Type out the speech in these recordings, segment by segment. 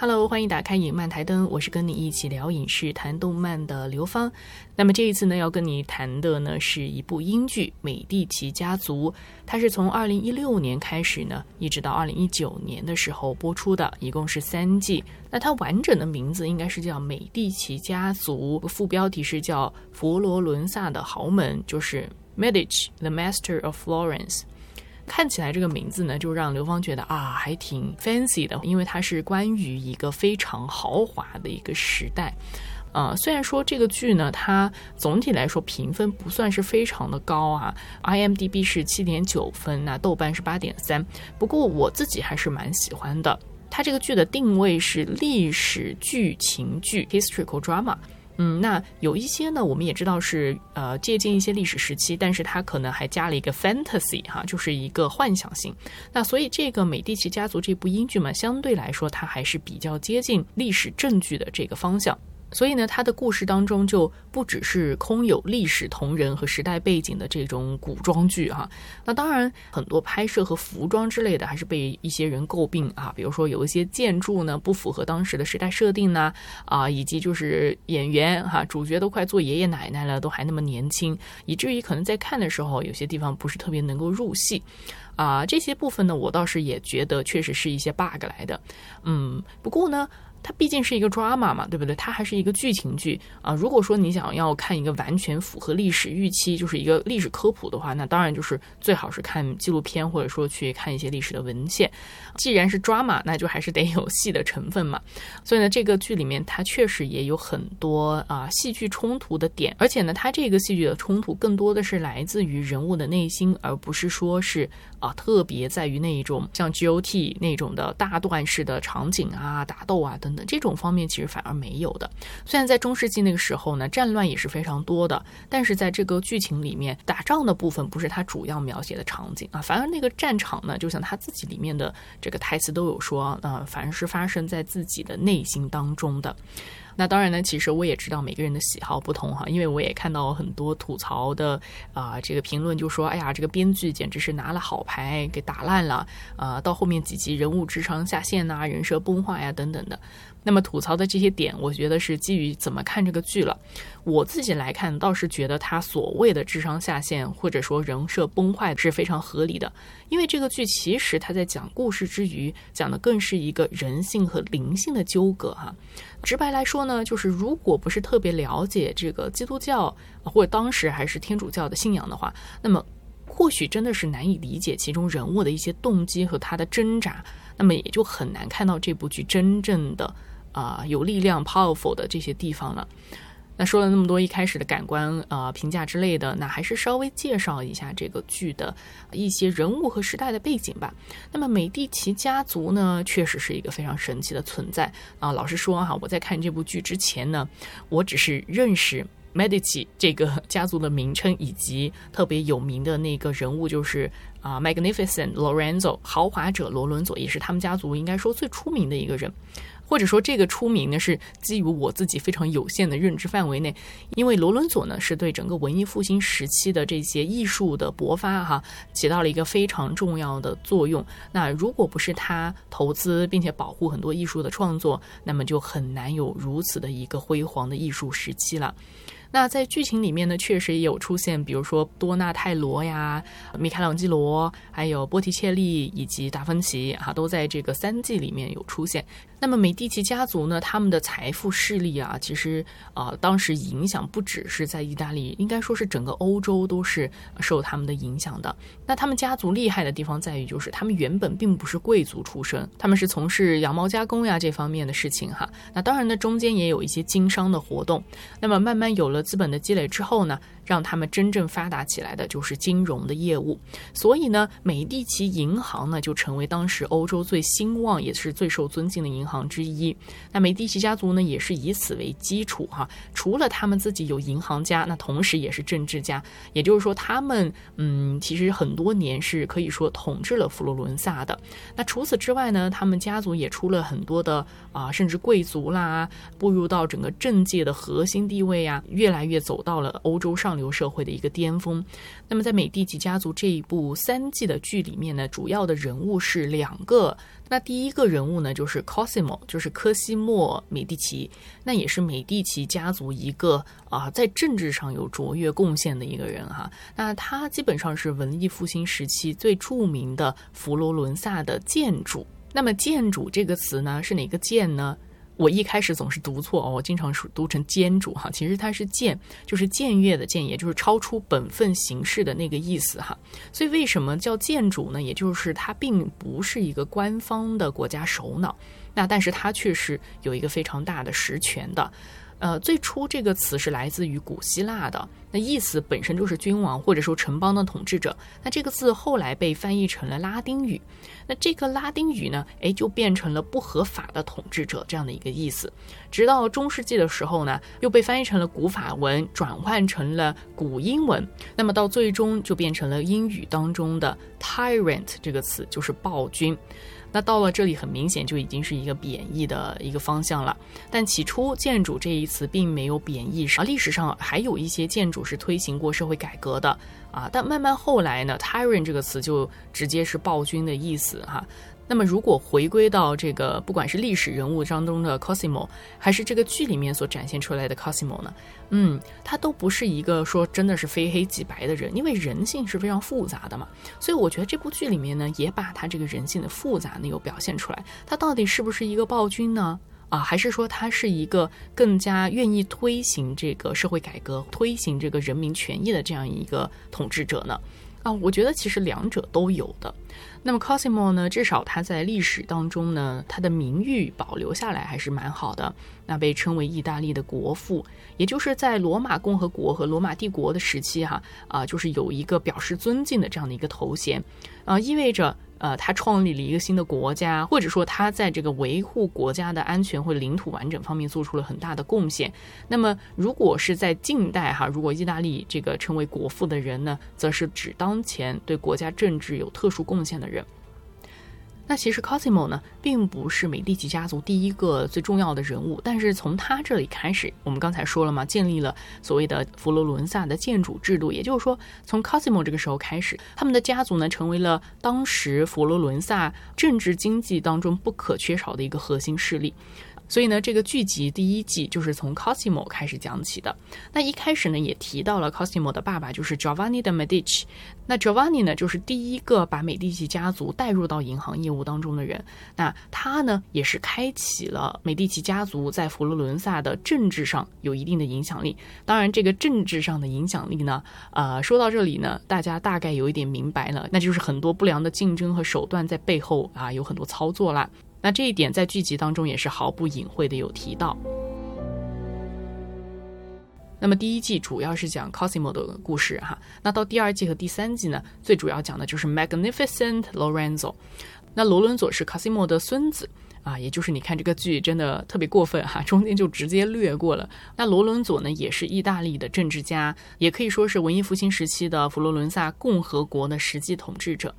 Hello，欢迎打开影漫台灯，我是跟你一起聊影视、谈动漫的刘芳。那么这一次呢，要跟你谈的呢是一部英剧《美第奇家族》，它是从二零一六年开始呢，一直到二零一九年的时候播出的，一共是三季。那它完整的名字应该是叫《美第奇家族》，副标题是叫《佛罗伦萨的豪门》，就是 Medici，The Master of Florence。看起来这个名字呢，就让刘芳觉得啊，还挺 fancy 的，因为它是关于一个非常豪华的一个时代。呃，虽然说这个剧呢，它总体来说评分不算是非常的高啊，IMDB 是七点九分，那豆瓣是八点三，不过我自己还是蛮喜欢的。它这个剧的定位是历史剧情剧 （historical drama）。嗯，那有一些呢，我们也知道是呃借鉴一些历史时期，但是它可能还加了一个 fantasy 哈，就是一个幻想性。那所以这个美第奇家族这部英剧嘛，相对来说它还是比较接近历史证据的这个方向。所以呢，他的故事当中就不只是空有历史同人和时代背景的这种古装剧哈。那当然，很多拍摄和服装之类的还是被一些人诟病啊。比如说有一些建筑呢不符合当时的时代设定呢，啊，以及就是演员哈，主角都快做爷爷奶奶了，都还那么年轻，以至于可能在看的时候有些地方不是特别能够入戏，啊，这些部分呢，我倒是也觉得确实是一些 bug 来的。嗯，不过呢。它毕竟是一个 drama 嘛，对不对？它还是一个剧情剧啊。如果说你想要看一个完全符合历史预期，就是一个历史科普的话，那当然就是最好是看纪录片，或者说去看一些历史的文献。既然是 drama，那就还是得有戏的成分嘛。所以呢，这个剧里面它确实也有很多啊戏剧冲突的点，而且呢，它这个戏剧的冲突更多的是来自于人物的内心，而不是说是啊特别在于那一种像 GOT 那种的大段式的场景啊、打斗啊等等。这种方面其实反而没有的。虽然在中世纪那个时候呢，战乱也是非常多的，但是在这个剧情里面，打仗的部分不是他主要描写的场景啊，反而那个战场呢，就像他自己里面的这个台词都有说，呃，反而是发生在自己的内心当中的。那当然呢，其实我也知道每个人的喜好不同哈，因为我也看到很多吐槽的啊，这个评论就说，哎呀，这个编剧简直是拿了好牌给打烂了啊，到后面几集人物智商下线呐，人设崩坏呀等等的。那么吐槽的这些点，我觉得是基于怎么看这个剧了。我自己来看，倒是觉得他所谓的智商下线或者说人设崩坏是非常合理的。因为这个剧其实他在讲故事之余，讲的更是一个人性和灵性的纠葛哈。直白来说呢，就是如果不是特别了解这个基督教或者当时还是天主教的信仰的话，那么或许真的是难以理解其中人物的一些动机和他的挣扎，那么也就很难看到这部剧真正的。啊，有力量 powerful 的这些地方了。那说了那么多一开始的感官啊评价之类的，那还是稍微介绍一下这个剧的一些人物和时代的背景吧。那么美第奇家族呢，确实是一个非常神奇的存在啊。老实说哈，我在看这部剧之前呢，我只是认识 Medici 这个家族的名称，以及特别有名的那个人物，就是啊 Magnificent Lorenzo 豪华者罗伦佐，也是他们家族应该说最出名的一个人。或者说，这个出名呢是基于我自己非常有限的认知范围内，因为罗伦佐呢是对整个文艺复兴时期的这些艺术的勃发哈起到了一个非常重要的作用。那如果不是他投资并且保护很多艺术的创作，那么就很难有如此的一个辉煌的艺术时期了。那在剧情里面呢，确实也有出现，比如说多纳泰罗呀、米开朗基罗，还有波提切利以及达芬奇，哈，都在这个三季里面有出现。那么美第奇家族呢，他们的财富势力啊，其实啊，当时影响不只是在意大利，应该说是整个欧洲都是受他们的影响的。那他们家族厉害的地方在于，就是他们原本并不是贵族出身，他们是从事羊毛加工呀这方面的事情哈。那当然呢，中间也有一些经商的活动。那么慢慢有了。资本的积累之后呢？让他们真正发达起来的就是金融的业务，所以呢，美第奇银行呢就成为当时欧洲最兴旺也是最受尊敬的银行之一。那美第奇家族呢也是以此为基础哈，除了他们自己有银行家，那同时也是政治家，也就是说他们嗯其实很多年是可以说统治了佛罗伦萨的。那除此之外呢，他们家族也出了很多的啊，甚至贵族啦，步入到整个政界的核心地位啊，越来越走到了欧洲上。流社会的一个巅峰。那么在美第奇家族这一部三季的剧里面呢，主要的人物是两个。那第一个人物呢，就是 Cosimo，就是科西莫·美第奇，那也是美第奇家族一个啊，在政治上有卓越贡献的一个人哈。那他基本上是文艺复兴时期最著名的佛罗伦萨的建筑。那么“建筑”这个词呢，是哪个“建”呢？我一开始总是读错哦，我经常是读成“监主”哈，其实它是“僭”，就是僭越的“僭”，也就是超出本分形式的那个意思哈。所以为什么叫建主呢？也就是它并不是一个官方的国家首脑，那但是它却是有一个非常大的实权的。呃，最初这个词是来自于古希腊的，那意思本身就是君王或者说城邦的统治者。那这个字后来被翻译成了拉丁语，那这个拉丁语呢，哎，就变成了不合法的统治者这样的一个意思。直到中世纪的时候呢，又被翻译成了古法文，转换成了古英文，那么到最终就变成了英语当中的 tyrant 这个词，就是暴君。那到了这里，很明显就已经是一个贬义的一个方向了。但起初“建筑”这一词并没有贬义啊，历史上还有一些建筑是推行过社会改革的啊。但慢慢后来呢，“tyrant” 这个词就直接是暴君的意思哈。那么，如果回归到这个，不管是历史人物当中的 Cosimo，还是这个剧里面所展现出来的 Cosimo 呢？嗯，他都不是一个说真的是非黑即白的人，因为人性是非常复杂的嘛。所以我觉得这部剧里面呢，也把他这个人性的复杂呢有表现出来。他到底是不是一个暴君呢？啊，还是说他是一个更加愿意推行这个社会改革、推行这个人民权益的这样一个统治者呢？啊，我觉得其实两者都有的。那么 Cosimo 呢，至少他在历史当中呢，他的名誉保留下来还是蛮好的。那被称为意大利的国父，也就是在罗马共和国和罗马帝国的时期哈啊，就是有一个表示尊敬的这样的一个头衔，啊，意味着。呃，他创立了一个新的国家，或者说他在这个维护国家的安全或领土完整方面做出了很大的贡献。那么，如果是在近代哈，如果意大利这个称为国父的人呢，则是指当前对国家政治有特殊贡献的人。那其实 Cosimo 呢，并不是美第奇家族第一个最重要的人物，但是从他这里开始，我们刚才说了嘛，建立了所谓的佛罗伦萨的建主制度，也就是说，从 Cosimo 这个时候开始，他们的家族呢，成为了当时佛罗伦萨政治经济当中不可缺少的一个核心势力。所以呢，这个剧集第一季就是从 Cosimo 开始讲起的。那一开始呢，也提到了 Cosimo 的爸爸就是 Giovanni de Medici。那 Giovanni 呢，就是第一个把美第奇家族带入到银行业务当中的人。那他呢，也是开启了美第奇家族在佛罗伦萨的政治上有一定的影响力。当然，这个政治上的影响力呢，呃，说到这里呢，大家大概有一点明白了，那就是很多不良的竞争和手段在背后啊，有很多操作啦。那这一点在剧集当中也是毫不隐晦的有提到。那么第一季主要是讲 Cosimo 的故事哈，那到第二季和第三季呢，最主要讲的就是 Magnificent Lorenzo。那罗伦佐是 Cosimo 的孙子啊，也就是你看这个剧真的特别过分哈，中间就直接略过了。那罗伦佐呢，也是意大利的政治家，也可以说是文艺复兴时期的佛罗伦萨共和国的实际统治者。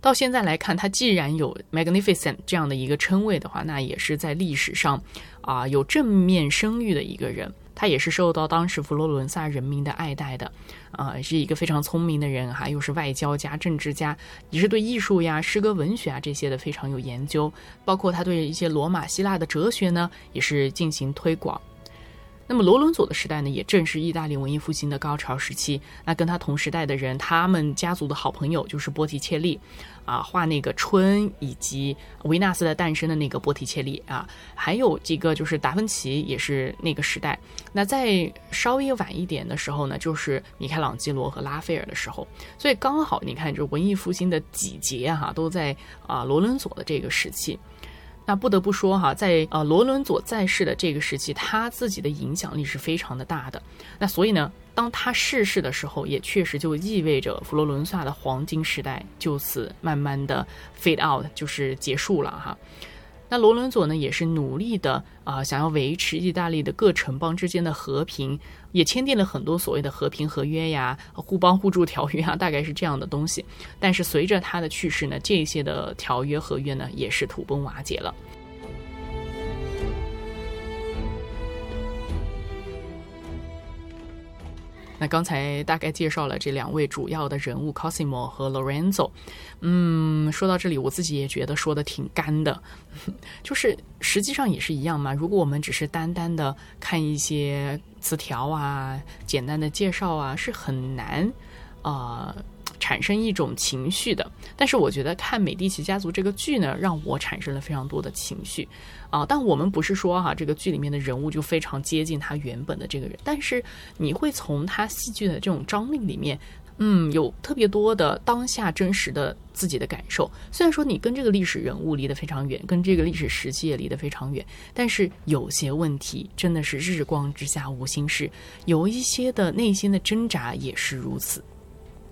到现在来看，他既然有 magnificent 这样的一个称谓的话，那也是在历史上啊有正面声誉的一个人。他也是受到当时佛罗伦萨人民的爱戴的，啊，是一个非常聪明的人哈，又是外交家、政治家，也是对艺术呀、诗歌、文学啊这些的非常有研究。包括他对一些罗马、希腊的哲学呢，也是进行推广。那么罗伦佐的时代呢，也正是意大利文艺复兴的高潮时期。那跟他同时代的人，他们家族的好朋友就是波提切利，啊，画那个春以及维纳斯的诞生的那个波提切利啊，还有这个就是达芬奇，也是那个时代。那在稍微晚一点的时候呢，就是米开朗基罗和拉斐尔的时候。所以刚好你看，就文艺复兴的几节哈，都在啊罗伦佐的这个时期。那不得不说哈，在呃罗伦佐在世的这个时期，他自己的影响力是非常的大的。那所以呢，当他逝世的时候，也确实就意味着佛罗伦萨的黄金时代就此慢慢的 fade out，就是结束了哈。那罗伦佐呢，也是努力的啊，想要维持意大利的各城邦之间的和平，也签订了很多所谓的和平合约呀、互帮互助条约啊，大概是这样的东西。但是随着他的去世呢，这些的条约合约呢，也是土崩瓦解了。那刚才大概介绍了这两位主要的人物 Cosimo 和 Lorenzo。嗯，说到这里，我自己也觉得说的挺干的，就是实际上也是一样嘛。如果我们只是单单的看一些词条啊、简单的介绍啊，是很难啊。产生一种情绪的，但是我觉得看《美第奇家族》这个剧呢，让我产生了非常多的情绪啊。但我们不是说哈，这个剧里面的人物就非常接近他原本的这个人，但是你会从他戏剧的这种张力里面，嗯，有特别多的当下真实的自己的感受。虽然说你跟这个历史人物离得非常远，跟这个历史时期也离得非常远，但是有些问题真的是日光之下无心事，有一些的内心的挣扎也是如此。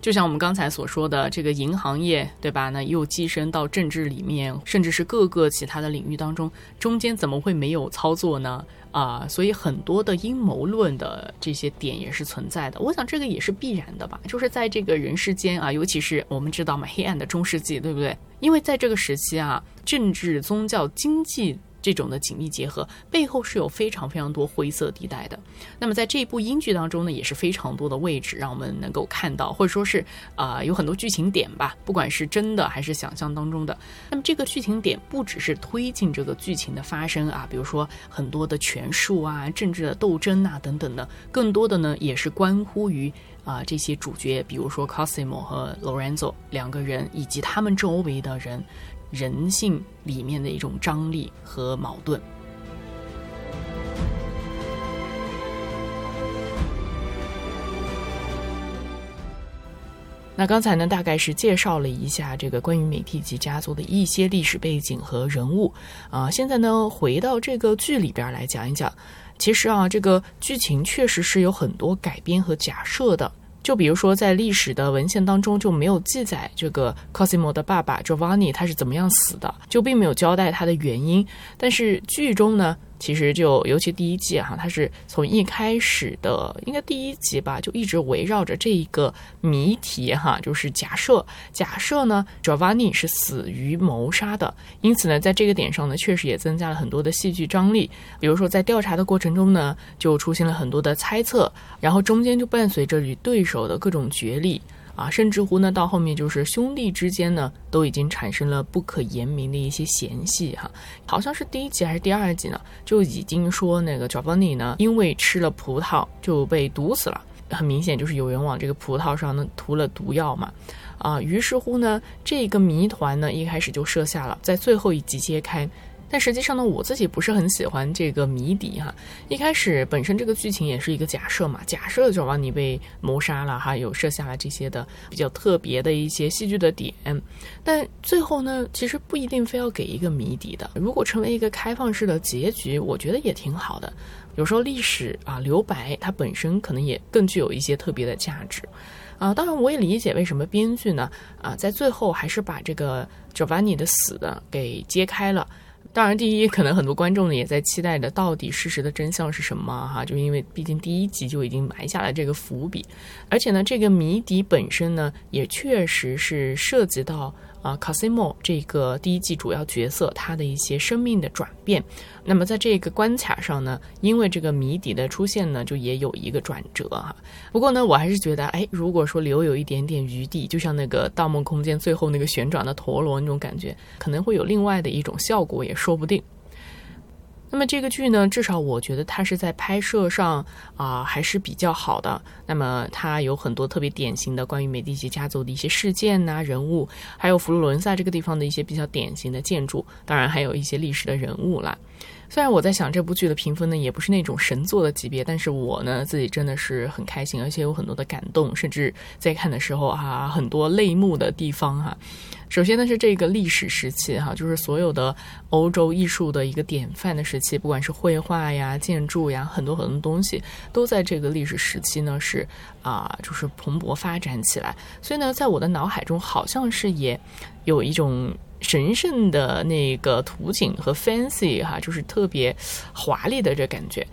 就像我们刚才所说的，这个银行业，对吧？那又跻身到政治里面，甚至是各个其他的领域当中，中间怎么会没有操作呢？啊，所以很多的阴谋论的这些点也是存在的。我想这个也是必然的吧，就是在这个人世间啊，尤其是我们知道嘛，黑暗的中世纪，对不对？因为在这个时期啊，政治、宗教、经济。这种的紧密结合背后是有非常非常多灰色地带的。那么在这部英剧当中呢，也是非常多的位置让我们能够看到，或者说是啊有很多剧情点吧，不管是真的还是想象当中的。那么这个剧情点不只是推进这个剧情的发生啊，比如说很多的权术啊、政治的斗争啊等等的，更多的呢也是关乎于啊这些主角，比如说 Cosimo 和 Lorenzo 两个人以及他们周围的人。人性里面的一种张力和矛盾。那刚才呢，大概是介绍了一下这个关于美第奇家族的一些历史背景和人物啊。现在呢，回到这个剧里边来讲一讲，其实啊，这个剧情确实是有很多改编和假设的。就比如说，在历史的文献当中就没有记载这个 Cosimo 的爸爸 Giovanni 他是怎么样死的，就并没有交代他的原因。但是剧中呢？其实就尤其第一季哈，它是从一开始的应该第一集吧，就一直围绕着这一个谜题哈，就是假设假设呢，Giovanni 是死于谋杀的，因此呢，在这个点上呢，确实也增加了很多的戏剧张力。比如说在调查的过程中呢，就出现了很多的猜测，然后中间就伴随着与对手的各种角力。啊，甚至乎呢，到后面就是兄弟之间呢，都已经产生了不可言明的一些嫌隙哈。好像是第一集还是第二集呢，就已经说那个 Giovanni 呢，因为吃了葡萄就被毒死了。很明显就是有人往这个葡萄上呢涂了毒药嘛。啊，于是乎呢，这个谜团呢一开始就设下了，在最后一集揭开。但实际上呢，我自己不是很喜欢这个谜底哈。一开始本身这个剧情也是一个假设嘛，假设就让你被谋杀了哈，有设下了这些的比较特别的一些戏剧的点。但最后呢，其实不一定非要给一个谜底的。如果成为一个开放式的结局，我觉得也挺好的。有时候历史啊留白，它本身可能也更具有一些特别的价值啊。当然，我也理解为什么编剧呢啊在最后还是把这个就瓦尼的死的给揭开了。当然，第一，可能很多观众呢也在期待着到底事实的真相是什么哈，就因为毕竟第一集就已经埋下了这个伏笔，而且呢，这个谜底本身呢也确实是涉及到。啊卡西莫这个第一季主要角色，他的一些生命的转变。那么在这个关卡上呢，因为这个谜底的出现呢，就也有一个转折哈。不过呢，我还是觉得，哎，如果说留有一点点余地，就像那个《盗梦空间》最后那个旋转的陀螺那种感觉，可能会有另外的一种效果，也说不定。那么这个剧呢，至少我觉得它是在拍摄上啊还是比较好的。那么它有很多特别典型的关于美第奇家族的一些事件呐、人物，还有佛罗伦萨这个地方的一些比较典型的建筑，当然还有一些历史的人物了。虽然我在想这部剧的评分呢，也不是那种神作的级别，但是我呢自己真的是很开心，而且有很多的感动，甚至在看的时候啊，很多泪目的地方哈。首先呢是这个历史时期哈，就是所有的欧洲艺术的一个典范的时期，不管是绘画呀、建筑呀，很多很多东西都在这个历史时期呢是啊，就是蓬勃发展起来。所以呢，在我的脑海中好像是也有一种神圣的那个图景和 fancy 哈，就是特别华丽的这感觉。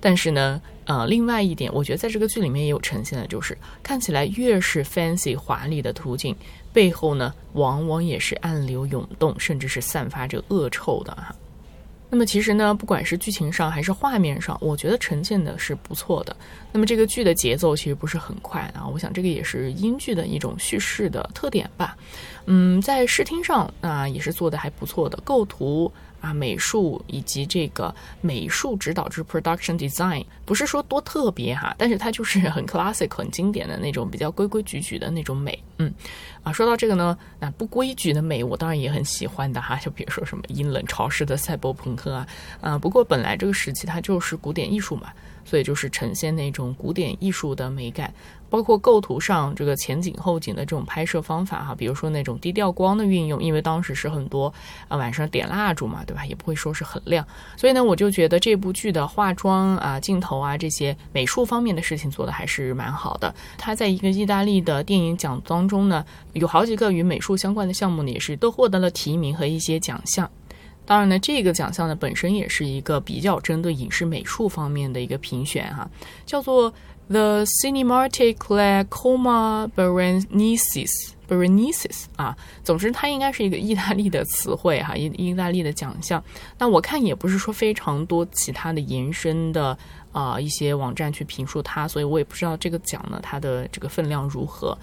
但是呢，呃，另外一点，我觉得在这个剧里面也有呈现的，就是看起来越是 fancy 华丽的图景。背后呢，往往也是暗流涌动，甚至是散发着恶臭的哈。那么其实呢，不管是剧情上还是画面上，我觉得呈现的是不错的。那么这个剧的节奏其实不是很快啊，我想这个也是英剧的一种叙事的特点吧。嗯，在视听上啊也是做的还不错的，构图。啊，美术以及这个美术指导之 production design，不是说多特别哈，但是它就是很 classic、很经典的那种比较规规矩矩的那种美。嗯，啊，说到这个呢，那不规矩的美，我当然也很喜欢的哈，就比如说什么阴冷潮湿的赛博朋克啊，啊，不过本来这个时期它就是古典艺术嘛，所以就是呈现那种古典艺术的美感。包括构图上这个前景后景的这种拍摄方法哈，比如说那种低调光的运用，因为当时是很多啊晚上点蜡烛嘛，对吧？也不会说是很亮，所以呢，我就觉得这部剧的化妆啊、镜头啊这些美术方面的事情做的还是蛮好的。它在一个意大利的电影奖当中呢，有好几个与美术相关的项目呢，也是都获得了提名和一些奖项。当然呢，这个奖项呢本身也是一个比较针对影视美术方面的一个评选哈，叫做。The cinematic La Coma Berenices Berenices 啊，总之它应该是一个意大利的词汇哈，意意大利的奖项。那我看也不是说非常多其他的延伸的啊一些网站去评述它，所以我也不知道这个奖呢它的这个分量如何。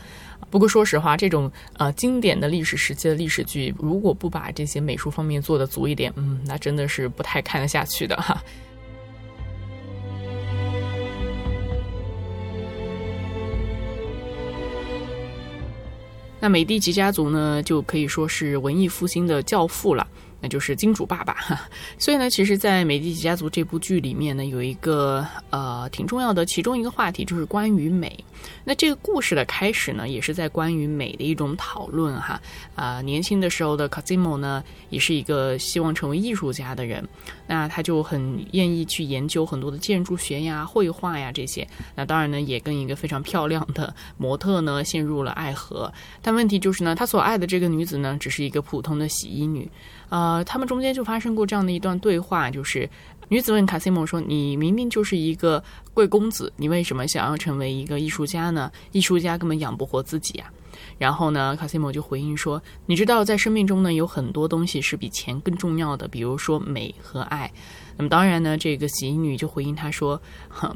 不过说实话，这种呃经典的历史时期的历史剧，如果不把这些美术方面做的足一点，嗯，那真的是不太看得下去的哈。那美第奇家族呢，就可以说是文艺复兴的教父了。那就是金主爸爸，所以呢，其实，在《美第奇家族》这部剧里面呢，有一个呃挺重要的其中一个话题，就是关于美。那这个故事的开始呢，也是在关于美的一种讨论哈。啊，年轻的时候的 Cosimo 呢，也是一个希望成为艺术家的人，那他就很愿意去研究很多的建筑学呀、绘画呀这些。那当然呢，也跟一个非常漂亮的模特呢陷入了爱河。但问题就是呢，他所爱的这个女子呢，只是一个普通的洗衣女。呃，他们中间就发生过这样的一段对话，就是女子问卡西莫说：“你明明就是一个贵公子，你为什么想要成为一个艺术家呢？艺术家根本养不活自己啊。”然后呢，卡西莫就回应说：“你知道，在生命中呢，有很多东西是比钱更重要的，比如说美和爱。”那么当然呢，这个洗衣女就回应他说：“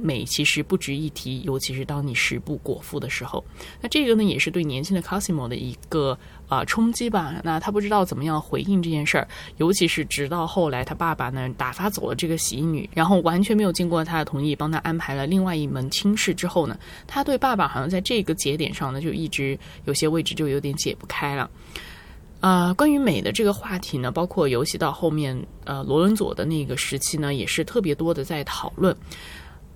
美其实不值一提，尤其是当你食不果腹的时候。”那这个呢，也是对年轻的 Cosmo 的一个啊冲击吧。那他不知道怎么样回应这件事儿，尤其是直到后来他爸爸呢打发走了这个洗衣女，然后完全没有经过他的同意帮他安排了另外一门亲事之后呢，他对爸爸好像在这个节点上呢就一直有些位置就有点解不开了。啊，关于美的这个话题呢，包括尤其到后面，呃，罗伦佐的那个时期呢，也是特别多的在讨论。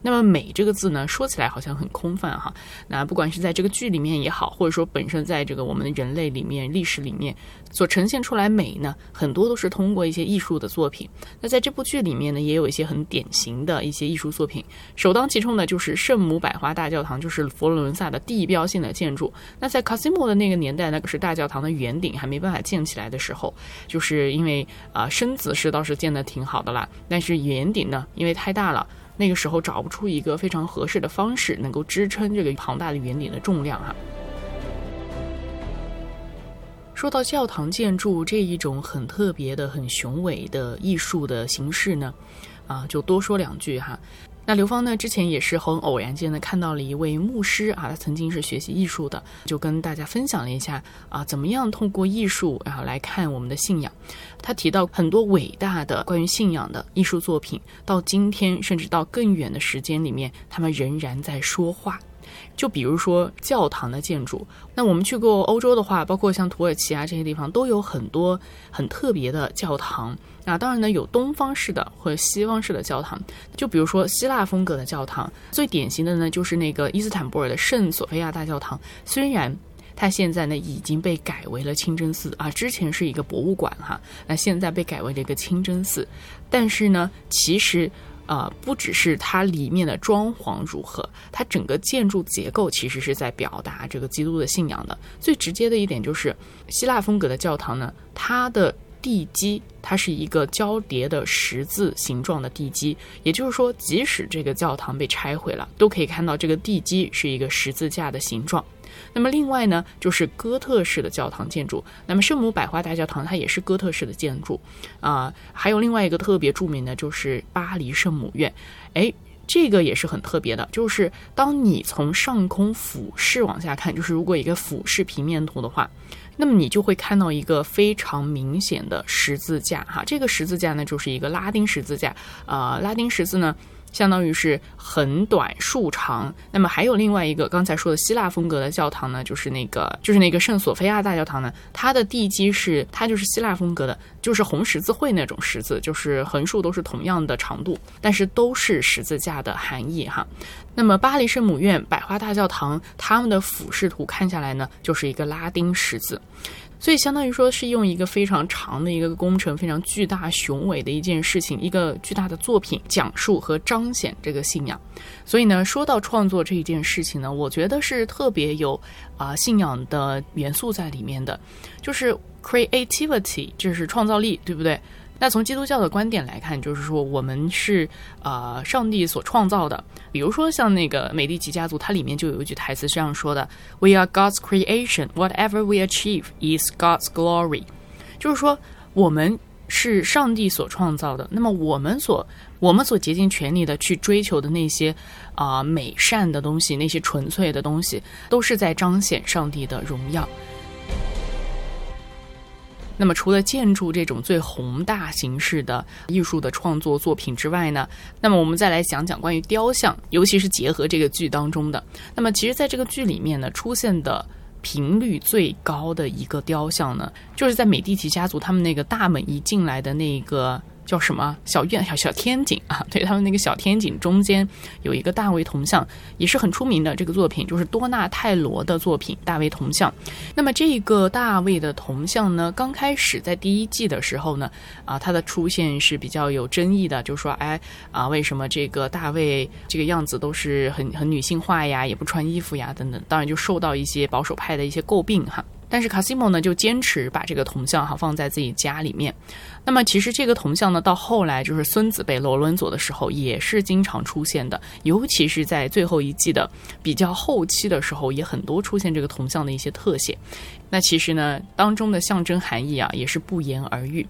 那么“美”这个字呢，说起来好像很空泛哈。那不管是在这个剧里面也好，或者说本身在这个我们人类里面、历史里面所呈现出来美呢，很多都是通过一些艺术的作品。那在这部剧里面呢，也有一些很典型的一些艺术作品，首当其冲的就是圣母百花大教堂，就是佛罗伦萨的地标性的建筑。那在卡西莫的那个年代，那个是大教堂的圆顶还没办法建起来的时候，就是因为啊，身子是倒是建的挺好的啦，但是圆顶呢，因为太大了。那个时候找不出一个非常合适的方式能够支撑这个庞大的圆顶的重量哈。说到教堂建筑这一种很特别的、很雄伟的艺术的形式呢，啊，就多说两句哈。那刘芳呢？之前也是很偶然间的看到了一位牧师啊，他曾经是学习艺术的，就跟大家分享了一下啊，怎么样通过艺术然后来看我们的信仰。他提到很多伟大的关于信仰的艺术作品，到今天甚至到更远的时间里面，他们仍然在说话。就比如说教堂的建筑，那我们去过欧洲的话，包括像土耳其啊这些地方，都有很多很特别的教堂。那当然呢，有东方式的或者西方式的教堂。就比如说希腊风格的教堂，最典型的呢就是那个伊斯坦布尔的圣索菲亚大教堂。虽然它现在呢已经被改为了清真寺啊，之前是一个博物馆哈，那现在被改为了一个清真寺，但是呢，其实。啊，不只是它里面的装潢如何，它整个建筑结构其实是在表达这个基督的信仰的。最直接的一点就是，希腊风格的教堂呢，它的地基它是一个交叠的十字形状的地基，也就是说，即使这个教堂被拆毁了，都可以看到这个地基是一个十字架的形状。那么另外呢，就是哥特式的教堂建筑。那么圣母百花大教堂它也是哥特式的建筑啊。还有另外一个特别著名的，就是巴黎圣母院。哎，这个也是很特别的，就是当你从上空俯视往下看，就是如果一个俯视平面图的话，那么你就会看到一个非常明显的十字架哈。这个十字架呢，就是一个拉丁十字架啊。拉丁十字呢。相当于是横短竖长，那么还有另外一个刚才说的希腊风格的教堂呢，就是那个就是那个圣索菲亚大教堂呢，它的地基是它就是希腊风格的，就是红十字会那种十字，就是横竖都是同样的长度，但是都是十字架的含义哈。那么巴黎圣母院、百花大教堂，他们的俯视图看下来呢，就是一个拉丁十字。所以相当于说是用一个非常长的一个工程，非常巨大雄伟的一件事情，一个巨大的作品，讲述和彰显这个信仰。所以呢，说到创作这一件事情呢，我觉得是特别有啊信仰的元素在里面的，就是 creativity，就是创造力，对不对？那从基督教的观点来看，就是说我们是呃上帝所创造的。比如说像那个美第奇家族，它里面就有一句台词这样说的：“We are God's creation. Whatever we achieve is God's glory。”就是说我们是上帝所创造的。那么我们所我们所竭尽全力的去追求的那些啊美善的东西，那些纯粹的东西，都是在彰显上帝的荣耀。那么，除了建筑这种最宏大形式的艺术的创作作品之外呢，那么我们再来讲讲关于雕像，尤其是结合这个剧当中的。那么，其实在这个剧里面呢，出现的频率最高的一个雕像呢，就是在美第奇家族他们那个大门一进来的那个。叫什么小院小小天井啊？对他们那个小天井中间有一个大卫铜像，也是很出名的这个作品，就是多纳泰罗的作品《大卫铜像》。那么这个大卫的铜像呢，刚开始在第一季的时候呢，啊，它的出现是比较有争议的，就说哎啊，为什么这个大卫这个样子都是很很女性化呀，也不穿衣服呀等等，当然就受到一些保守派的一些诟病哈。但是卡西莫呢，就坚持把这个铜像哈放在自己家里面。那么其实这个铜像呢，到后来就是孙子辈罗伦佐的时候，也是经常出现的，尤其是在最后一季的比较后期的时候，也很多出现这个铜像的一些特写。那其实呢，当中的象征含义啊，也是不言而喻。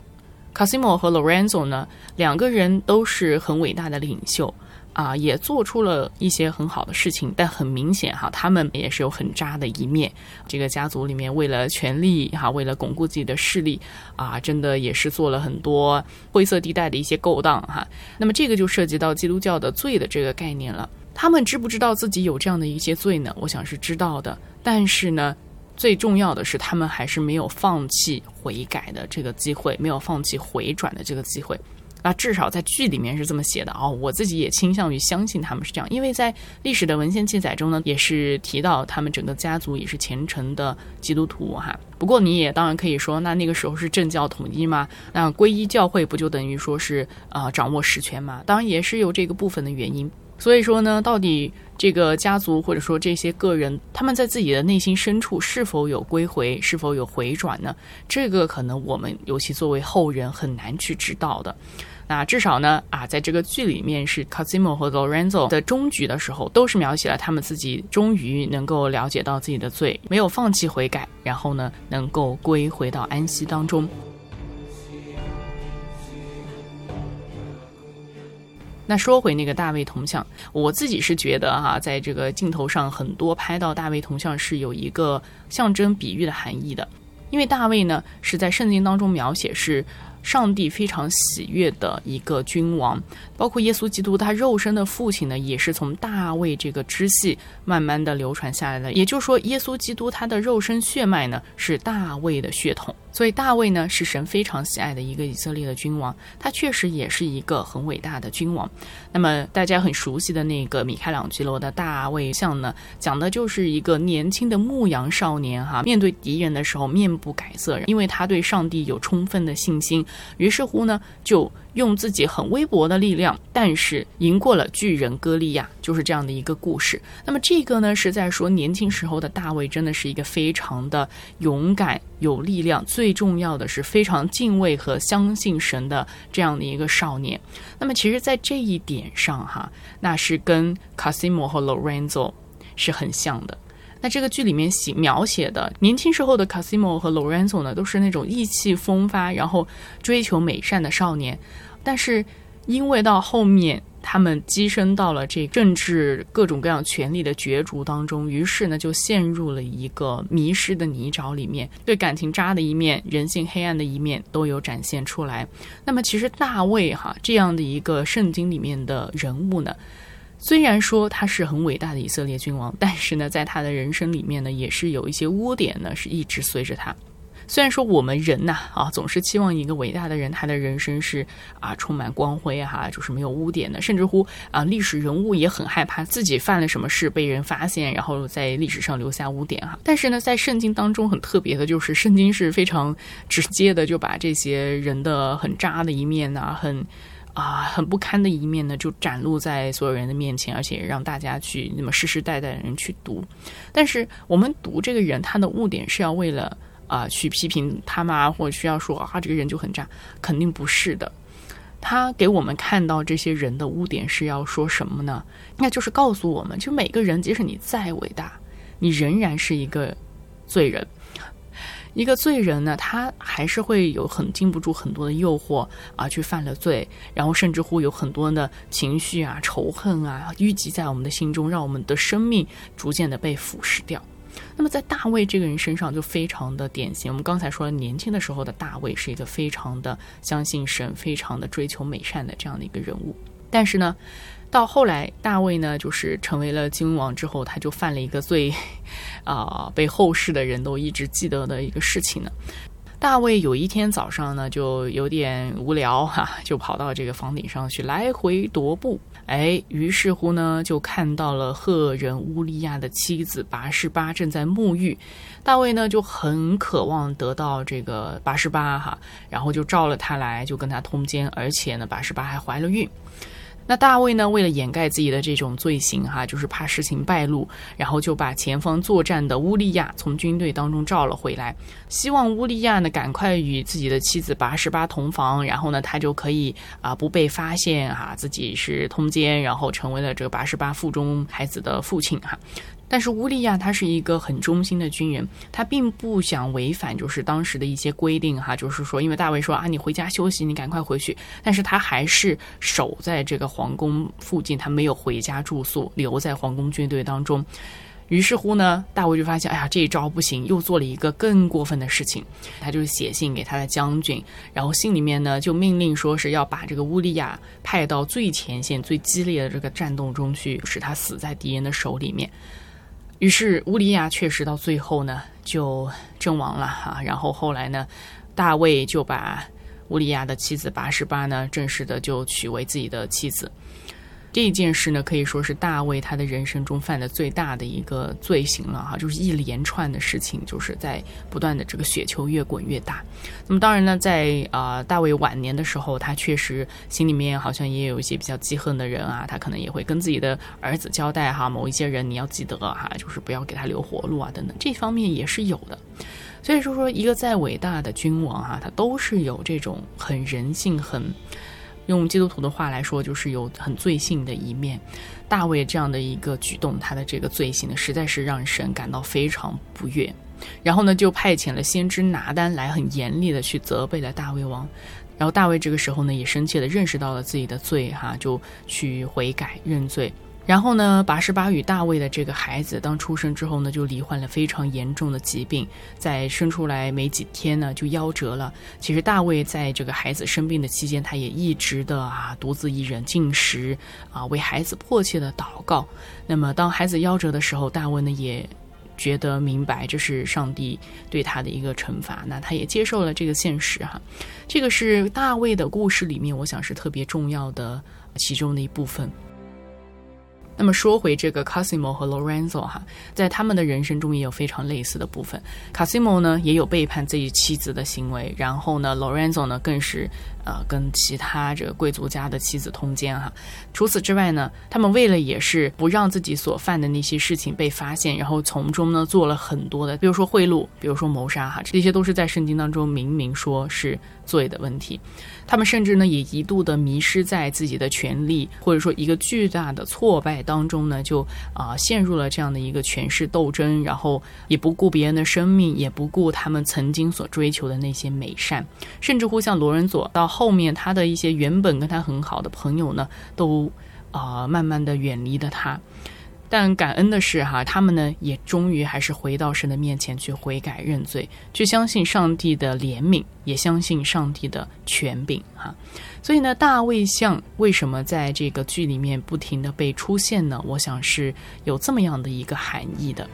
卡西莫和 Lorenzo 呢，两个人都是很伟大的领袖。啊，也做出了一些很好的事情，但很明显哈，他们也是有很渣的一面。这个家族里面，为了权力哈，为了巩固自己的势力啊，真的也是做了很多灰色地带的一些勾当哈。那么这个就涉及到基督教的罪的这个概念了。他们知不知道自己有这样的一些罪呢？我想是知道的。但是呢，最重要的是，他们还是没有放弃悔改的这个机会，没有放弃回转的这个机会。那至少在剧里面是这么写的哦，我自己也倾向于相信他们是这样，因为在历史的文献记载中呢，也是提到他们整个家族也是虔诚的基督徒哈。不过你也当然可以说，那那个时候是政教统一吗？那皈依教会不就等于说是呃掌握实权吗？当然也是有这个部分的原因。所以说呢，到底这个家族或者说这些个人，他们在自己的内心深处是否有归回，是否有回转呢？这个可能我们尤其作为后人很难去知道的。那至少呢，啊，在这个剧里面是 Cosimo 和 Lorenzo 的终局的时候，都是描写了他们自己终于能够了解到自己的罪，没有放弃悔改，然后呢，能够归回到安息当中。那说回那个大卫铜像，我自己是觉得哈，在这个镜头上很多拍到大卫铜像是有一个象征比喻的含义的，因为大卫呢是在圣经当中描写是。上帝非常喜悦的一个君王，包括耶稣基督，他肉身的父亲呢，也是从大卫这个支系慢慢的流传下来的。也就是说，耶稣基督他的肉身血脉呢，是大卫的血统。所以大卫呢是神非常喜爱的一个以色列的君王，他确实也是一个很伟大的君王。那么大家很熟悉的那个米开朗基罗的大卫像呢，讲的就是一个年轻的牧羊少年哈，面对敌人的时候面不改色，因为他对上帝有充分的信心，于是乎呢，就用自己很微薄的力量，但是赢过了巨人歌利亚，就是这样的一个故事。那么这个呢，是在说年轻时候的大卫真的是一个非常的勇敢、有力量，最重要的是非常敬畏和相信神的这样的一个少年。那么其实，在这一点上哈，那是跟卡西莫和 Lorenzo 是很像的。那这个剧里面写描写的年轻时候的卡西莫和 Lorenzo 呢，都是那种意气风发，然后追求美善的少年。但是因为到后面他们跻身到了这政治各种各样权力的角逐当中，于是呢就陷入了一个迷失的泥沼里面，对感情渣的一面、人性黑暗的一面都有展现出来。那么其实大卫哈这样的一个圣经里面的人物呢？虽然说他是很伟大的以色列君王，但是呢，在他的人生里面呢，也是有一些污点呢，是一直随着他。虽然说我们人呐啊，总是期望一个伟大的人，他的人生是啊充满光辉哈，就是没有污点的。甚至乎啊，历史人物也很害怕自己犯了什么事被人发现，然后在历史上留下污点哈。但是呢，在圣经当中很特别的就是，圣经是非常直接的，就把这些人的很渣的一面呐，很。啊，很不堪的一面呢，就展露在所有人的面前，而且让大家去那么世世代代的人去读。但是我们读这个人，他的污点是要为了啊去批评他们啊？或者需要说啊这个人就很渣？肯定不是的。他给我们看到这些人的污点是要说什么呢？那就是告诉我们，就每个人，即使你再伟大，你仍然是一个罪人。一个罪人呢，他还是会有很经不住很多的诱惑啊，去犯了罪，然后甚至乎有很多的情绪啊、仇恨啊淤积在我们的心中，让我们的生命逐渐的被腐蚀掉。那么在大卫这个人身上就非常的典型。我们刚才说了，年轻的时候的大卫是一个非常的相信神、非常的追求美善的这样的一个人物，但是呢。到后来，大卫呢，就是成为了金王之后，他就犯了一个最，啊，被后世的人都一直记得的一个事情呢。大卫有一天早上呢，就有点无聊哈，就跑到这个房顶上去来回踱步。哎，于是乎呢，就看到了赫人乌利亚的妻子拔示巴正在沐浴。大卫呢就很渴望得到这个拔示巴哈，然后就召了他来，就跟他通奸，而且呢，拔示巴还怀了孕。那大卫呢？为了掩盖自己的这种罪行，哈，就是怕事情败露，然后就把前方作战的乌利亚从军队当中召了回来，希望乌利亚呢赶快与自己的妻子拔十八同房，然后呢他就可以啊不被发现哈自己是通奸，然后成为了这个拔十八腹中孩子的父亲哈。但是乌利亚他是一个很忠心的军人，他并不想违反就是当时的一些规定哈，就是说，因为大卫说啊，你回家休息，你赶快回去，但是他还是守在这个皇宫附近，他没有回家住宿，留在皇宫军队当中。于是乎呢，大卫就发现，哎呀，这一招不行，又做了一个更过分的事情，他就写信给他的将军，然后信里面呢就命令说是要把这个乌利亚派到最前线、最激烈的这个战斗中去，使他死在敌人的手里面。于是乌利亚确实到最后呢就阵亡了哈，然后后来呢，大卫就把乌利亚的妻子八十八呢正式的就娶为自己的妻子。这件事呢，可以说是大卫他的人生中犯的最大的一个罪行了哈，就是一连串的事情，就是在不断的这个雪球越滚越大。那么当然呢，在啊大卫晚年的时候，他确实心里面好像也有一些比较记恨的人啊，他可能也会跟自己的儿子交代哈，某一些人你要记得哈，就是不要给他留活路啊等等，这方面也是有的。所以说说一个再伟大的君王哈，他都是有这种很人性很。用基督徒的话来说，就是有很罪性的一面。大卫这样的一个举动，他的这个罪行呢，实在是让神感到非常不悦。然后呢，就派遣了先知拿单来，很严厉的去责备了大卫王。然后大卫这个时候呢，也深切的认识到了自己的罪，哈，就去悔改认罪。然后呢，拔示巴与大卫的这个孩子，当出生之后呢，就罹患了非常严重的疾病，在生出来没几天呢，就夭折了。其实大卫在这个孩子生病的期间，他也一直的啊，独自一人进食啊，为孩子迫切的祷告。那么当孩子夭折的时候，大卫呢也觉得明白这是上帝对他的一个惩罚，那他也接受了这个现实哈。这个是大卫的故事里面，我想是特别重要的其中的一部分。那么说回这个 Cosimo 和 Lorenzo 哈，在他们的人生中也有非常类似的部分。Cosimo 呢也有背叛自己妻子的行为，然后呢 Lorenzo 呢更是呃跟其他这个贵族家的妻子通奸哈。除此之外呢，他们为了也是不让自己所犯的那些事情被发现，然后从中呢做了很多的，比如说贿赂，比如说谋杀哈，这些都是在圣经当中明明说是罪的问题。他们甚至呢，也一度的迷失在自己的权利，或者说一个巨大的挫败当中呢，就啊陷入了这样的一个权势斗争，然后也不顾别人的生命，也不顾他们曾经所追求的那些美善，甚至乎像罗仁佐到后面，他的一些原本跟他很好的朋友呢，都啊慢慢的远离了他。但感恩的是，哈，他们呢也终于还是回到神的面前去悔改认罪，去相信上帝的怜悯，也相信上帝的权柄，哈。所以呢，大卫像为什么在这个剧里面不停的被出现呢？我想是有这么样的一个含义的。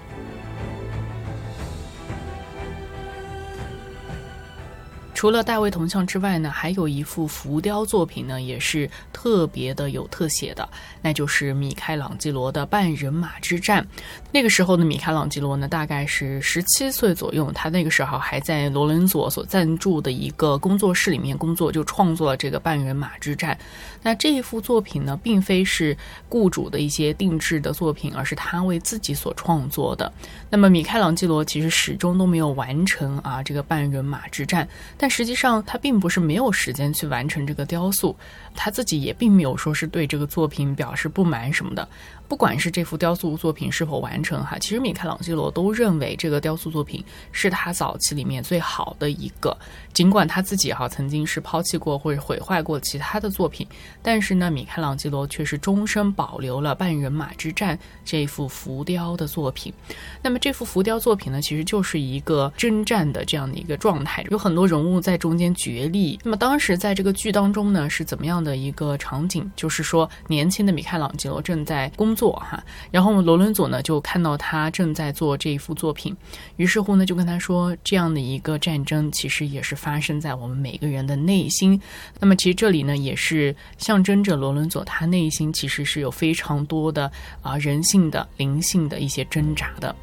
除了大卫铜像之外呢，还有一幅浮雕作品呢，也是特别的有特写的，那就是米开朗基罗的《半人马之战》。那个时候的米开朗基罗呢，大概是十七岁左右，他那个时候还在罗伦佐所赞助的一个工作室里面工作，就创作了这个《半人马之战》。那这一幅作品呢，并非是雇主的一些定制的作品，而是他为自己所创作的。那么米开朗基罗其实始终都没有完成啊这个《半人马之战》，但实际上，他并不是没有时间去完成这个雕塑，他自己也并没有说是对这个作品表示不满什么的。不管是这幅雕塑作品是否完成哈，其实米开朗基罗都认为这个雕塑作品是他早期里面最好的一个。尽管他自己哈曾经是抛弃过或者毁坏过其他的作品，但是呢，米开朗基罗却是终身保留了《半人马之战》这幅浮雕的作品。那么这幅浮雕作品呢，其实就是一个征战的这样的一个状态，有很多人物在中间角力。那么当时在这个剧当中呢，是怎么样的一个场景？就是说，年轻的米开朗基罗正在工作。做哈，然后罗伦佐呢就看到他正在做这一幅作品，于是乎呢就跟他说，这样的一个战争其实也是发生在我们每个人的内心。那么其实这里呢也是象征着罗伦佐他内心其实是有非常多的啊人性的灵性的一些挣扎的。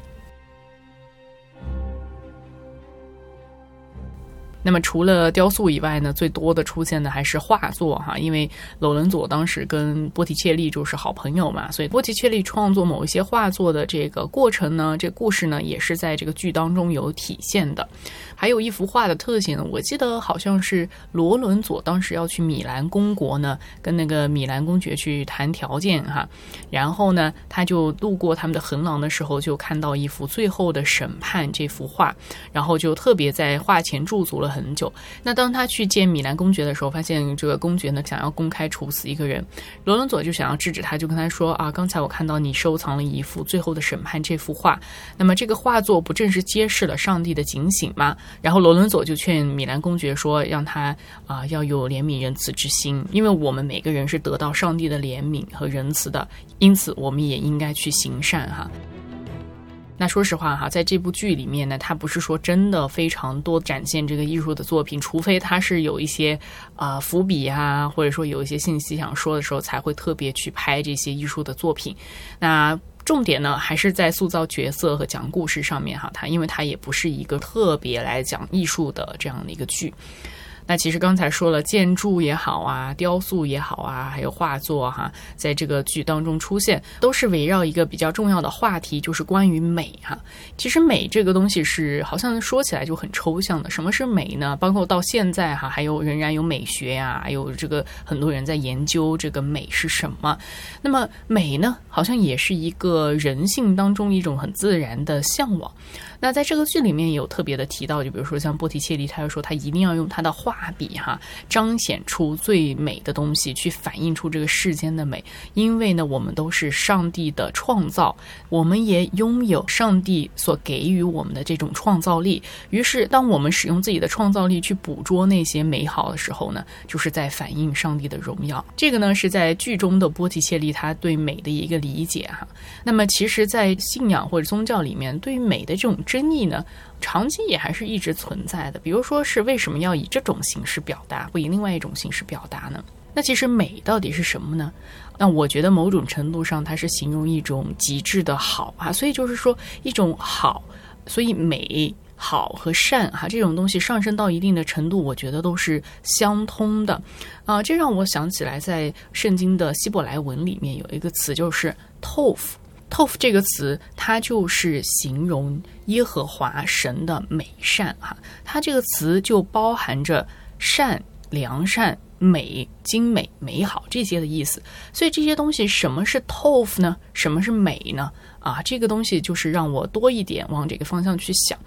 那么除了雕塑以外呢，最多的出现的还是画作哈，因为罗伦佐当时跟波提切利就是好朋友嘛，所以波提切利创作某一些画作的这个过程呢，这故事呢也是在这个剧当中有体现的。还有一幅画的特写呢，我记得好像是罗伦佐当时要去米兰公国呢，跟那个米兰公爵去谈条件哈，然后呢，他就路过他们的横廊的时候，就看到一幅《最后的审判》这幅画，然后就特别在画前驻足了很很久。那当他去见米兰公爵的时候，发现这个公爵呢想要公开处死一个人，罗伦佐就想要制止他，就跟他说啊，刚才我看到你收藏了一幅《最后的审判》这幅画，那么这个画作不正是揭示了上帝的警醒吗？然后罗伦佐就劝米兰公爵说：“让他啊要有怜悯仁慈之心，因为我们每个人是得到上帝的怜悯和仁慈的，因此我们也应该去行善。”哈。那说实话哈，在这部剧里面呢，他不是说真的非常多展现这个艺术的作品，除非他是有一些啊伏笔啊，或者说有一些信息想说的时候，才会特别去拍这些艺术的作品。那。重点呢，还是在塑造角色和讲故事上面哈。它因为它也不是一个特别来讲艺术的这样的一个剧。那其实刚才说了，建筑也好啊，雕塑也好啊，还有画作哈，在这个剧当中出现，都是围绕一个比较重要的话题，就是关于美哈。其实美这个东西是好像说起来就很抽象的。什么是美呢？包括到现在哈，还有仍然有美学呀，还有这个很多人在研究这个美是什么。那么美呢，好像也是一个人性当中一种很自然的向往。那在这个剧里面也有特别的提到，就比如说像波提切利，他就说他一定要用他的画笔哈，彰显出最美的东西，去反映出这个世间的美。因为呢，我们都是上帝的创造，我们也拥有上帝所给予我们的这种创造力。于是，当我们使用自己的创造力去捕捉那些美好的时候呢，就是在反映上帝的荣耀。这个呢，是在剧中的波提切利他对美的一个理解哈。那么，其实，在信仰或者宗教里面，对于美的这种争议呢，长期也还是一直存在的。比如说是为什么要以这种形式表达，不以另外一种形式表达呢？那其实美到底是什么呢？那我觉得某种程度上，它是形容一种极致的好啊。所以就是说一种好，所以美好和善哈这种东西上升到一定的程度，我觉得都是相通的啊。这让我想起来，在圣经的希伯来文里面有一个词，就是 “tof”。“Tof” 这个词，它就是形容耶和华神的美善哈。它这个词就包含着善、良善。美、精美、美好这些的意思，所以这些东西什么是 tof 呢？什么是美呢？啊，这个东西就是让我多一点往这个方向去想。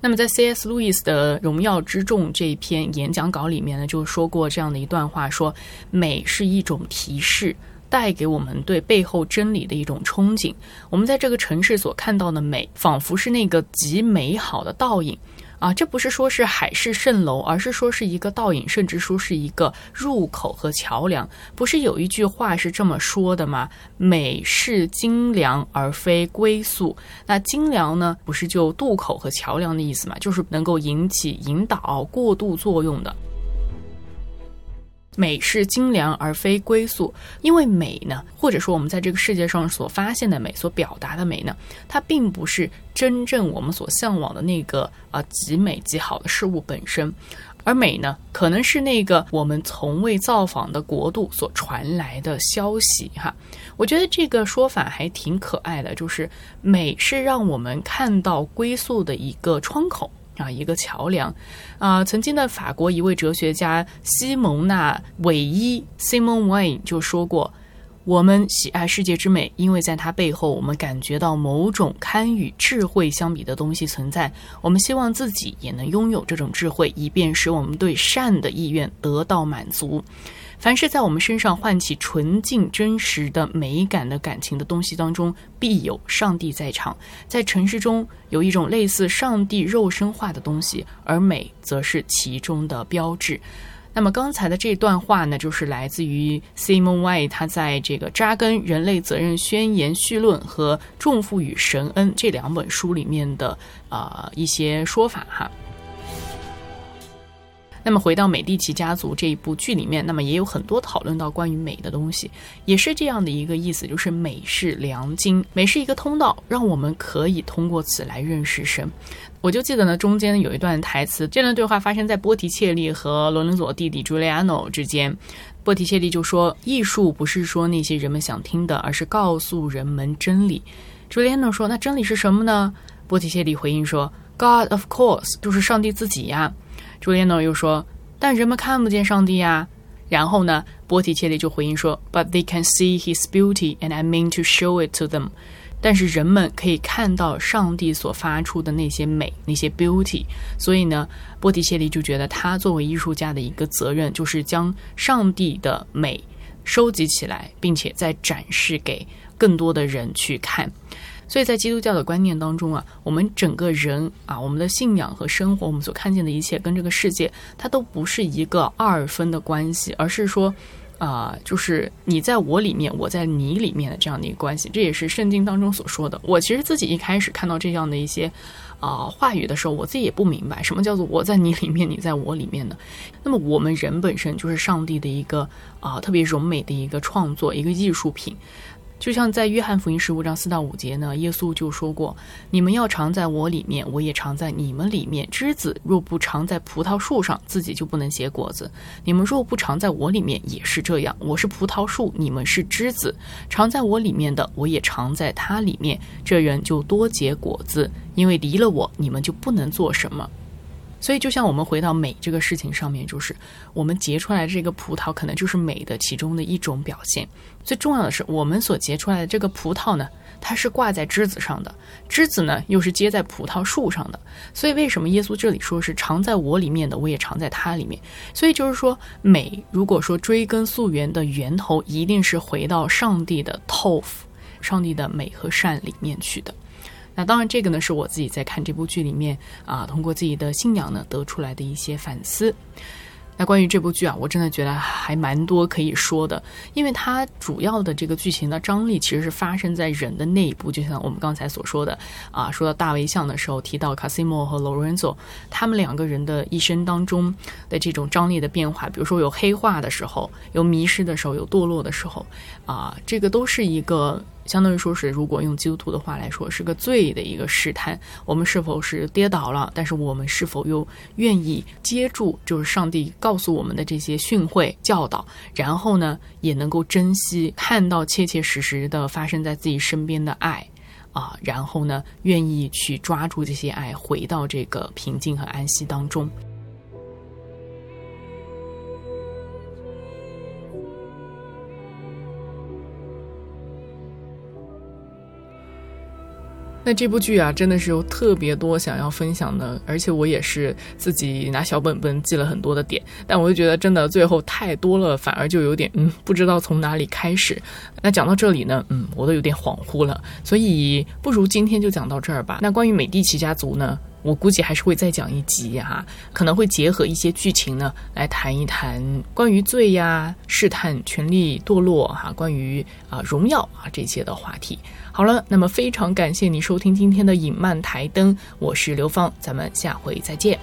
那么在 C.S. 路易斯的《荣耀之众》这一篇演讲稿里面呢，就说过这样的一段话：说美是一种提示，带给我们对背后真理的一种憧憬。我们在这个城市所看到的美，仿佛是那个极美好的倒影。啊，这不是说是海市蜃楼，而是说是一个倒影，甚至说是一个入口和桥梁。不是有一句话是这么说的吗？美是精良而非归宿。那精良呢，不是就渡口和桥梁的意思嘛？就是能够引起引导过渡作用的。美是精良而非归宿，因为美呢，或者说我们在这个世界上所发现的美、所表达的美呢，它并不是真正我们所向往的那个啊极美极好的事物本身，而美呢，可能是那个我们从未造访的国度所传来的消息哈。我觉得这个说法还挺可爱的，就是美是让我们看到归宿的一个窗口。啊，一个桥梁，啊，曾经的法国一位哲学家西蒙娜·韦伊 （Simon Weil） 就说过：“我们喜爱世界之美，因为在它背后，我们感觉到某种堪与智慧相比的东西存在。我们希望自己也能拥有这种智慧，以便使我们对善的意愿得到满足。”凡是在我们身上唤起纯净、真实的美感的感情的东西当中，必有上帝在场。在城市中有一种类似上帝肉身化的东西，而美则是其中的标志。那么刚才的这段话呢，就是来自于 Simon White 他在这个《扎根人类责任宣言序论》和《重负与神恩》这两本书里面的啊一些说法哈。那么回到《美第奇家族》这一部剧里面，那么也有很多讨论到关于美的东西，也是这样的一个意思，就是美是良经，美是一个通道，让我们可以通过此来认识神。我就记得呢，中间有一段台词，这段对话发生在波提切利和罗伦佐弟弟朱利安诺之间。波提切利就说：“艺术不是说那些人们想听的，而是告诉人们真理。”朱利安诺说：“那真理是什么呢？”波提切利回应说：“God of course，就是上帝自己呀。”朱丽诺又说：“但人们看不见上帝呀。”然后呢，波提切利就回应说：“But they can see His beauty, and I mean to show it to them。”但是人们可以看到上帝所发出的那些美，那些 beauty。所以呢，波提切利就觉得他作为艺术家的一个责任，就是将上帝的美收集起来，并且再展示给更多的人去看。所以在基督教的观念当中啊，我们整个人啊，我们的信仰和生活，我们所看见的一切，跟这个世界，它都不是一个二分的关系，而是说，啊，就是你在我里面，我在你里面的这样的一个关系。这也是圣经当中所说的。我其实自己一开始看到这样的一些啊话语的时候，我自己也不明白什么叫做我在你里面，你在我里面的。那么我们人本身就是上帝的一个啊特别柔美的一个创作，一个艺术品。就像在约翰福音十五章四到五节呢，耶稣就说过：“你们要常在我里面，我也常在你们里面。枝子若不常在葡萄树上，自己就不能结果子。你们若不常在我里面，也是这样。我是葡萄树，你们是枝子。常在我里面的，我也常在他里面。这人就多结果子，因为离了我，你们就不能做什么。”所以，就像我们回到美这个事情上面，就是我们结出来这个葡萄，可能就是美的其中的一种表现。最重要的是，我们所结出来的这个葡萄呢，它是挂在枝子上的，枝子呢又是结在葡萄树上的。所以，为什么耶稣这里说是常在我里面的，我也常在它里面？所以就是说，美如果说追根溯源的源头，一定是回到上帝的 tof，上帝的美和善里面去的。那当然，这个呢是我自己在看这部剧里面啊，通过自己的信仰呢得出来的一些反思。那关于这部剧啊，我真的觉得还蛮多可以说的，因为它主要的这个剧情的张力其实是发生在人的内部，就像我们刚才所说的啊，说到大卫像的时候提到卡西莫和罗伦佐他们两个人的一生当中的这种张力的变化，比如说有黑化的时候，有迷失的时候，有堕落的时候，啊，这个都是一个。相当于说是，如果用基督徒的话来说，是个罪的一个试探。我们是否是跌倒了？但是我们是否又愿意接住，就是上帝告诉我们的这些训诲教导，然后呢，也能够珍惜看到切切实实的发生在自己身边的爱啊，然后呢，愿意去抓住这些爱，回到这个平静和安息当中。那这部剧啊，真的是有特别多想要分享的，而且我也是自己拿小本本记了很多的点，但我就觉得真的最后太多了，反而就有点嗯，不知道从哪里开始。那讲到这里呢，嗯，我都有点恍惚了，所以不如今天就讲到这儿吧。那关于美第奇家族呢？我估计还是会再讲一集哈，可能会结合一些剧情呢，来谈一谈关于罪呀、试探、权力堕落哈，关于啊荣耀啊这些的话题。好了，那么非常感谢你收听今天的影漫台灯，我是刘芳，咱们下回再见。